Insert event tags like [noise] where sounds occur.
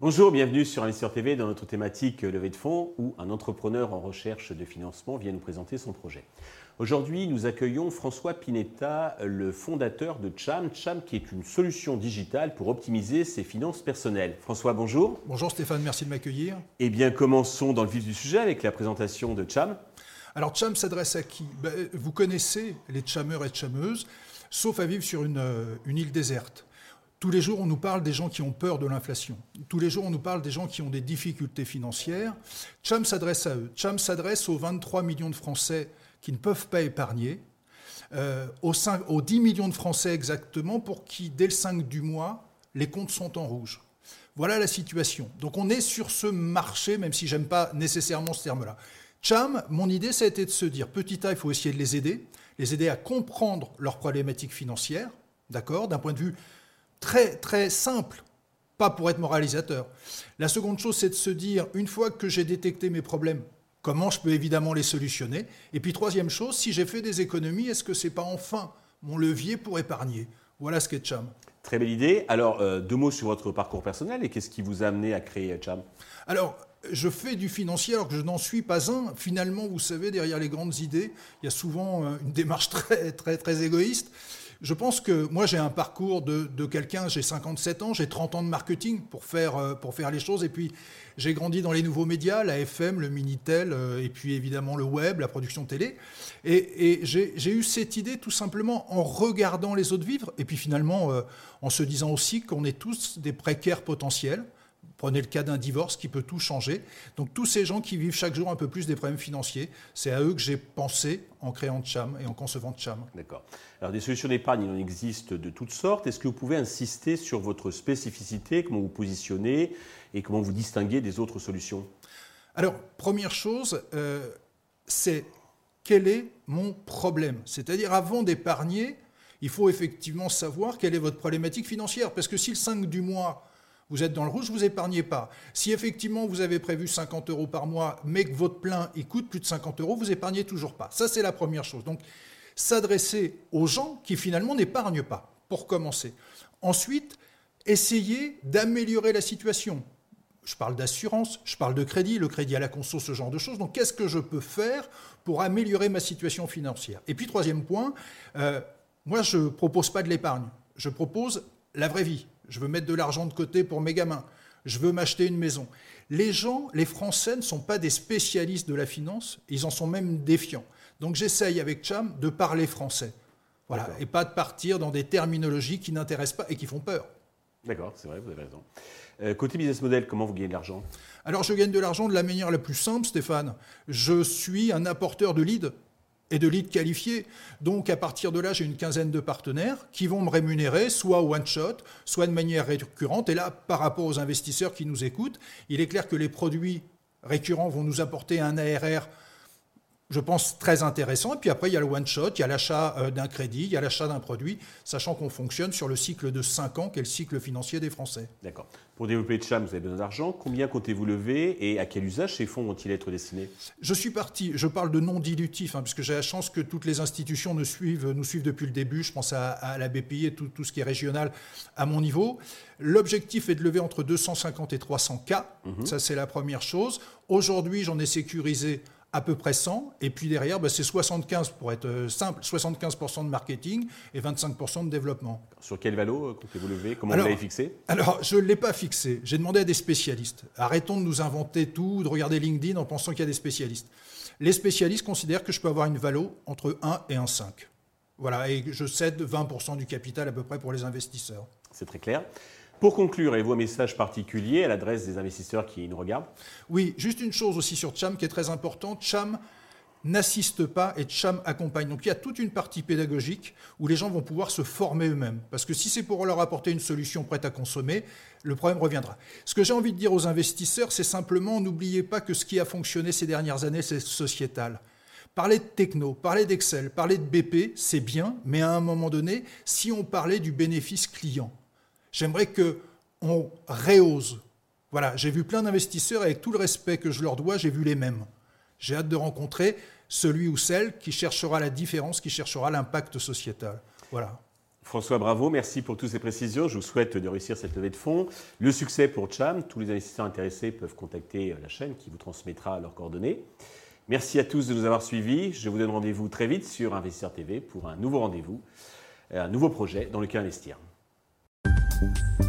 Bonjour, bienvenue sur Investisseur TV dans notre thématique levée de fonds où un entrepreneur en recherche de financement vient nous présenter son projet. Aujourd'hui, nous accueillons François Pinetta, le fondateur de Cham. Cham qui est une solution digitale pour optimiser ses finances personnelles. François, bonjour. Bonjour Stéphane, merci de m'accueillir. Eh bien, commençons dans le vif du sujet avec la présentation de Cham. Alors Cham s'adresse à qui? Ben, Vous connaissez les chameurs et chameuses, sauf à vivre sur une, euh, une île déserte. Tous les jours, on nous parle des gens qui ont peur de l'inflation. Tous les jours, on nous parle des gens qui ont des difficultés financières. Cham s'adresse à eux. Cham s'adresse aux 23 millions de Français qui ne peuvent pas épargner, euh, aux, 5, aux 10 millions de Français exactement pour qui, dès le 5 du mois, les comptes sont en rouge. Voilà la situation. Donc on est sur ce marché, même si j'aime pas nécessairement ce terme-là. Cham, mon idée, ça a été de se dire, petit a, il faut essayer de les aider, les aider à comprendre leurs problématiques financières, d'accord, d'un point de vue très, très simple, pas pour être moralisateur. La seconde chose, c'est de se dire, une fois que j'ai détecté mes problèmes, comment je peux évidemment les solutionner? Et puis troisième chose, si j'ai fait des économies, est-ce que c'est pas enfin mon levier pour épargner? Voilà ce qu'est Cham. Très belle idée. Alors, euh, deux mots sur votre parcours personnel et qu'est-ce qui vous a amené à créer Cham? Alors, je fais du financier alors que je n'en suis pas un. Finalement, vous savez, derrière les grandes idées, il y a souvent euh, une démarche [laughs] très, très, très égoïste. Je pense que moi, j'ai un parcours de, quelqu'un, j'ai 57 ans, j'ai 30 ans de marketing pour faire, euh, pour faire les choses. Et puis, j'ai grandi dans les nouveaux médias, la FM, le Minitel, euh, et puis évidemment le web, la production télé. Et, j'ai eu cette idée tout simplement en regardant les autres vivre, et puis finalement en se disant aussi qu'on est tous des précaires potentiels. Prenez le cas d'un divorce qui peut tout changer. Donc tous ces gens qui vivent chaque jour un peu plus des problèmes financiers, c'est à eux que j'ai pensé en créant Cham et en concevant Cham. D'accord. Alors des solutions d'épargne, il en existe de toutes sortes. Est-ce que vous pouvez insister sur votre spécificité, comment vous positionnez et comment vous distinguez des autres solutions? Alors, première chose, euh, c'est quel est mon problème? C'est-à-dire avant d'épargner, il faut effectivement savoir quelle est votre problématique financière. Parce que si le 5 du mois, vous êtes dans le rouge, vous épargnez pas. Si effectivement vous avez prévu 50 euros par mois, mais que votre plein il coûte plus de 50 euros, vous épargnez toujours pas. Ça, c'est la première chose. Donc, s'adresser aux gens qui finalement n'épargnent pas, pour commencer. Ensuite, essayer d'améliorer la situation. Je parle d'assurance, je parle de crédit, le crédit à la conso, ce genre de choses. Donc, qu'est-ce que je peux faire pour améliorer ma situation financière? Et puis, troisième point, euh, moi, je ne propose pas de l'épargne. Je propose la vraie vie. Je veux mettre de l'argent de côté pour mes gamins. Je veux m'acheter une maison. Les gens, les Français ne sont pas des spécialistes de la finance, ils en sont même défiants. Donc j'essaye avec Cham de parler français. Voilà, et pas de partir dans des terminologies qui n'intéressent pas et qui font peur. D'accord, c'est vrai, vous avez raison. Euh, côté business model, comment vous gagnez de l'argent? Alors je gagne de l'argent de la manière la plus simple, Stéphane. Je suis un apporteur de leads et de leads qualifiés. Donc à partir de là, j'ai une quinzaine de partenaires qui vont me rémunérer, soit one shot, soit de manière récurrente. Et là, par rapport aux investisseurs qui nous écoutent, il est clair que les produits récurrents vont nous apporter un ARR je pense, très intéressant. Et puis après, il y a le one-shot, il y a l'achat euh, d'un crédit, il y a l'achat d'un produit, sachant qu'on fonctionne sur le cycle de 5 ans, qui est le cycle financier des Français. D'accord. Pour développer Cham, vous avez besoin d'argent. Combien comptez-vous lever et à quel usage ces fonds vont-ils être destinés? Je suis parti, je parle de non dilutif, hein, puisque j'ai la chance que toutes les institutions nous suivent, nous suivent depuis le début. Je pense à, la BPI et tout, tout, ce qui est régional à mon niveau. L'objectif est de lever entre 250 et 300 K. Mhm. Ça, c'est la première chose. Aujourd'hui, j'en ai sécurisé à peu près 100, et puis derrière, bah, c'est 75, pour être euh, simple, 75% de marketing et 25% de développement. Sur quel valo euh, comptez-vous lever Comment vous l'avez fixé? Alors, je ne l'ai pas fixé. J'ai demandé à des spécialistes. Arrêtons de nous inventer tout, de regarder LinkedIn en pensant qu'il y a des spécialistes. Les spécialistes considèrent que je peux avoir une valo entre 1 et 1,5. Voilà, et je cède 20% du capital à peu près pour les investisseurs. C'est très clair. Pour conclure, avez-vous un message particulier à l'adresse des investisseurs qui nous regardent Oui, juste une chose aussi sur Cham qui est très importante. Cham n'assiste pas et Cham accompagne. Donc il y a toute une partie pédagogique où les gens vont pouvoir se former eux-mêmes. Parce que si c'est pour leur apporter une solution prête à consommer, le problème reviendra. Ce que j'ai envie de dire aux investisseurs, c'est simplement n'oubliez pas que ce qui a fonctionné ces dernières années, c'est sociétal. Parler de techno, parler d'Excel, parler de BP, c'est bien, mais à un moment donné, si on parlait du bénéfice client, J'aimerais que on. Voilà, j'ai vu plein d'investisseurs avec tout le respect que je leur dois, j'ai vu les mêmes. J'ai hâte de rencontrer celui ou celle qui cherchera la différence, qui cherchera l'impact sociétal. Voilà. François, bravo, merci pour toutes ces précisions. Je vous souhaite de réussir cette levée de fonds. Le succès pour Cham, tous les investisseurs intéressés peuvent contacter la chaîne qui vous transmettra leurs coordonnées. Merci à tous de nous avoir suivis. Je vous donne rendez-vous très vite sur Investisseur TV pour un nouveau rendez-vous, un nouveau projet dans lequel investir. Thank you.